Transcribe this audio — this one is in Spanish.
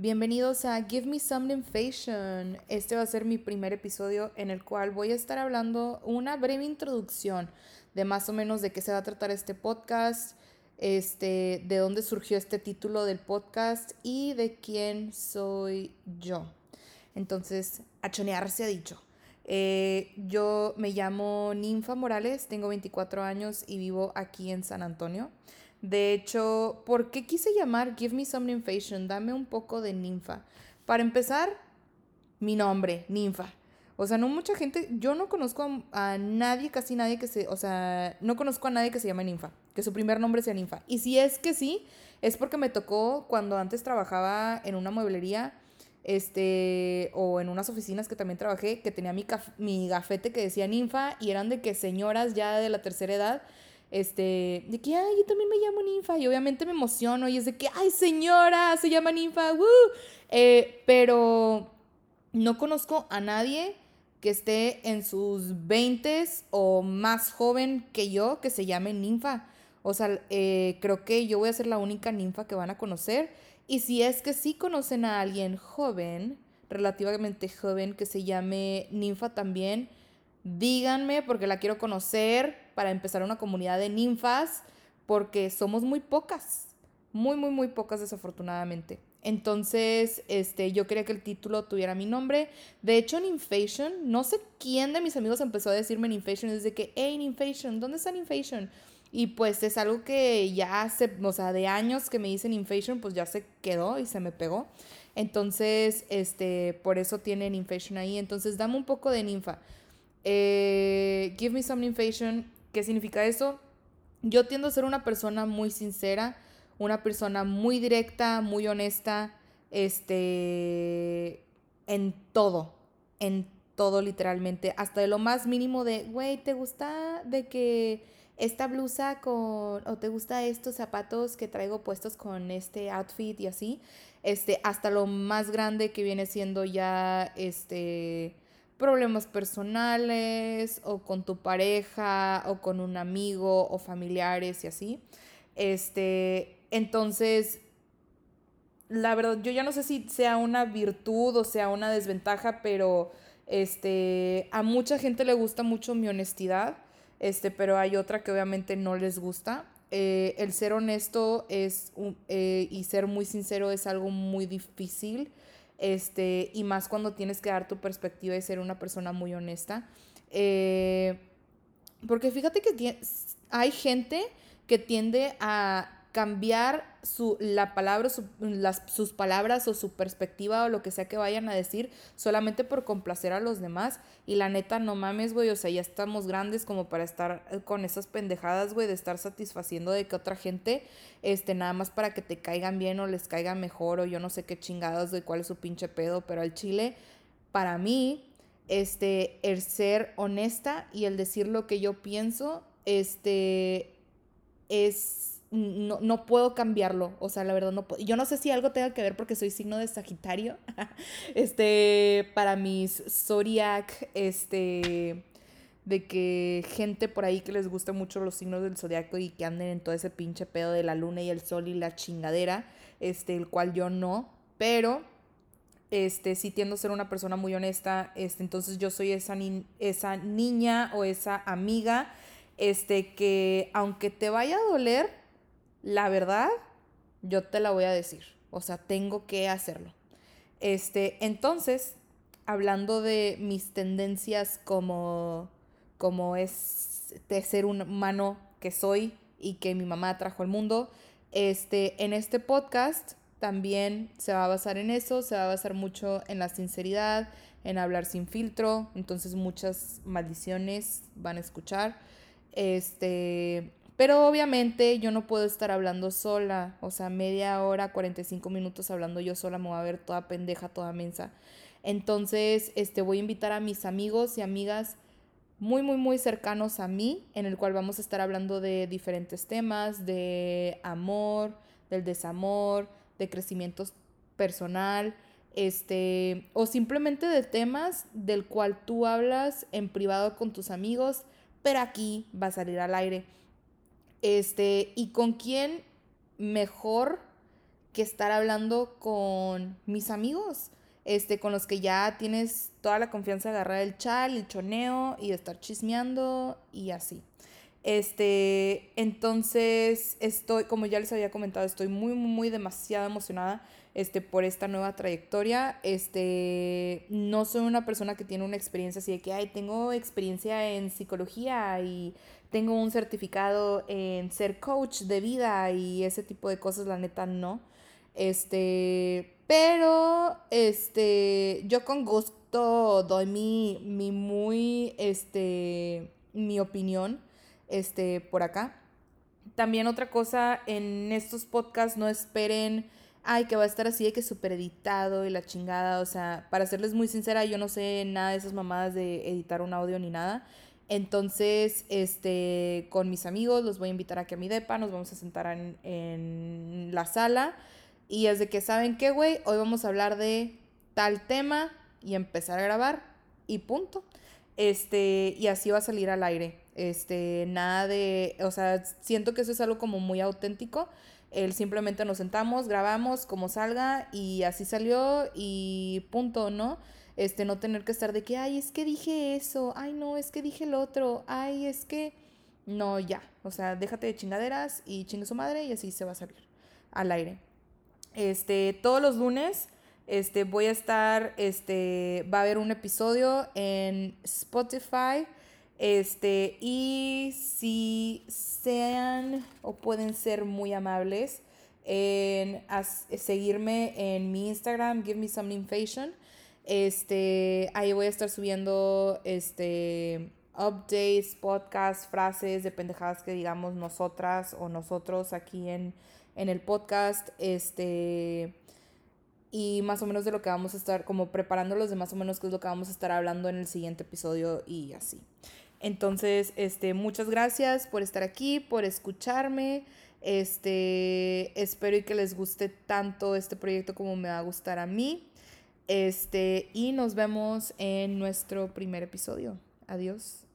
Bienvenidos a Give Me Some Fashion. Este va a ser mi primer episodio en el cual voy a estar hablando una breve introducción de más o menos de qué se va a tratar este podcast, este, de dónde surgió este título del podcast y de quién soy yo. Entonces, a chonear se ha dicho. Eh, yo me llamo Ninfa Morales, tengo 24 años y vivo aquí en San Antonio. De hecho, ¿por qué quise llamar Give Me Some Nymphation? Dame un poco de ninfa. Para empezar, mi nombre, ninfa. O sea, no mucha gente, yo no conozco a, nadie, casi nadie que se, o sea, no conozco a nadie que se llame ninfa, que su primer nombre sea ninfa. Y si es que sí, es porque me tocó cuando antes trabajaba en una mueblería, este, o en unas oficinas que también trabajé, que tenía mi, mi gafete que decía ninfa y eran de que señoras ya de la tercera edad este, de que, ay, yo también me llamo ninfa, y obviamente me emociono, y es de que, ay, señora, se llama ninfa. Eh, pero no conozco a nadie que esté en sus 20 o más joven que yo que se llame ninfa. O sea, eh, creo que yo voy a ser la única ninfa que van a conocer. Y si es que sí conocen a alguien joven, relativamente joven, que se llame ninfa también, díganme porque la quiero conocer para empezar una comunidad de ninfas, porque somos muy pocas, muy, muy, muy pocas desafortunadamente. Entonces, este, yo quería que el título tuviera mi nombre. De hecho, Ninfation, no sé quién de mis amigos empezó a decirme Ninfation, desde que, hey, Ninfation, ¿dónde está Ninfation? Y pues es algo que ya hace, o sea, de años que me dicen Ninfation, pues ya se quedó y se me pegó. Entonces, este, por eso tiene Ninfation ahí. Entonces, dame un poco de ninfa. Eh, give me some Ninfation ¿Qué significa eso? Yo tiendo a ser una persona muy sincera, una persona muy directa, muy honesta, este, en todo, en todo literalmente, hasta de lo más mínimo de, güey, ¿te gusta de que esta blusa con, o te gusta estos zapatos que traigo puestos con este outfit y así? Este, hasta lo más grande que viene siendo ya, este, problemas personales o con tu pareja o con un amigo o familiares y así. Este, entonces, la verdad, yo ya no sé si sea una virtud o sea una desventaja, pero este, a mucha gente le gusta mucho mi honestidad, este, pero hay otra que obviamente no les gusta. Eh, el ser honesto es, eh, y ser muy sincero es algo muy difícil este, y más cuando tienes que dar tu perspectiva y ser una persona muy honesta. Eh, porque fíjate que hay gente que tiende a cambiar su, la palabra, las, sus palabras o su perspectiva o lo que sea que vayan a decir solamente por complacer a los demás. Y la neta, no mames, güey, o sea, ya estamos grandes como para estar con esas pendejadas, güey, de estar satisfaciendo de que otra gente, este, nada más para que te caigan bien o les caiga mejor o yo no sé qué chingadas, de cuál es su pinche pedo, pero al chile, para mí, este, el ser honesta y el decir lo que yo pienso, este, es no, no, puedo cambiarlo. O sea, la verdad no puedo. Yo no sé si algo tenga que ver porque soy signo de Sagitario. este, para mis Zodiac, este, de que gente por ahí que les gusta mucho los signos del zodiaco y que anden en todo ese pinche pedo de la luna y el sol y la chingadera, este, el cual yo no, pero este, sí tiendo a ser una persona muy honesta, este, entonces yo soy esa, esa niña o esa amiga, este, que aunque te vaya a doler, la verdad, yo te la voy a decir. O sea, tengo que hacerlo. Este, entonces, hablando de mis tendencias como, como es de ser un humano que soy y que mi mamá trajo al mundo, este, en este podcast también se va a basar en eso, se va a basar mucho en la sinceridad, en hablar sin filtro, entonces muchas maldiciones van a escuchar. Este, pero obviamente yo no puedo estar hablando sola, o sea, media hora, 45 minutos hablando yo sola, me voy a ver toda pendeja, toda mensa. Entonces, este, voy a invitar a mis amigos y amigas muy, muy, muy cercanos a mí, en el cual vamos a estar hablando de diferentes temas, de amor, del desamor, de crecimiento personal, este, o simplemente de temas del cual tú hablas en privado con tus amigos, pero aquí va a salir al aire. Este, y con quién mejor que estar hablando con mis amigos, este, con los que ya tienes toda la confianza de agarrar el chal, el choneo y de estar chismeando y así. Este, entonces estoy, como ya les había comentado, estoy muy, muy, muy demasiado emocionada este, por esta nueva trayectoria. Este, no soy una persona que tiene una experiencia así de que, ay, tengo experiencia en psicología y tengo un certificado en ser coach de vida y ese tipo de cosas, la neta no. Este, pero, este, yo con gusto doy mi, mi muy, este, mi opinión, este, por acá. También otra cosa, en estos podcasts no esperen, ay, que va a estar así de que súper editado y la chingada, o sea, para serles muy sincera, yo no sé nada de esas mamadas de editar un audio ni nada. Entonces, este, con mis amigos los voy a invitar aquí a mi depa, nos vamos a sentar en, en la sala y es de que, ¿saben qué, güey? Hoy vamos a hablar de tal tema y empezar a grabar y punto. Este, y así va a salir al aire. Este, nada de, o sea, siento que eso es algo como muy auténtico. El simplemente nos sentamos, grabamos como salga y así salió y punto, ¿no? Este, no tener que estar de que, ay, es que dije eso, ay, no, es que dije el otro, ay, es que, no, ya, o sea, déjate de chingaderas y chingue su madre y así se va a salir al aire. Este, todos los lunes este, voy a estar, este, va a haber un episodio en Spotify. Este, y si sean o pueden ser muy amables en seguirme en mi Instagram, Give Me Something Fashion. Este, ahí voy a estar subiendo este, updates, podcasts, frases de pendejadas que digamos nosotras o nosotros aquí en, en el podcast, este, y más o menos de lo que vamos a estar, como preparándolos de más o menos qué es lo que vamos a estar hablando en el siguiente episodio y así. Entonces, este, muchas gracias por estar aquí, por escucharme. Este, espero y que les guste tanto este proyecto como me va a gustar a mí. Este, y nos vemos en nuestro primer episodio. Adiós.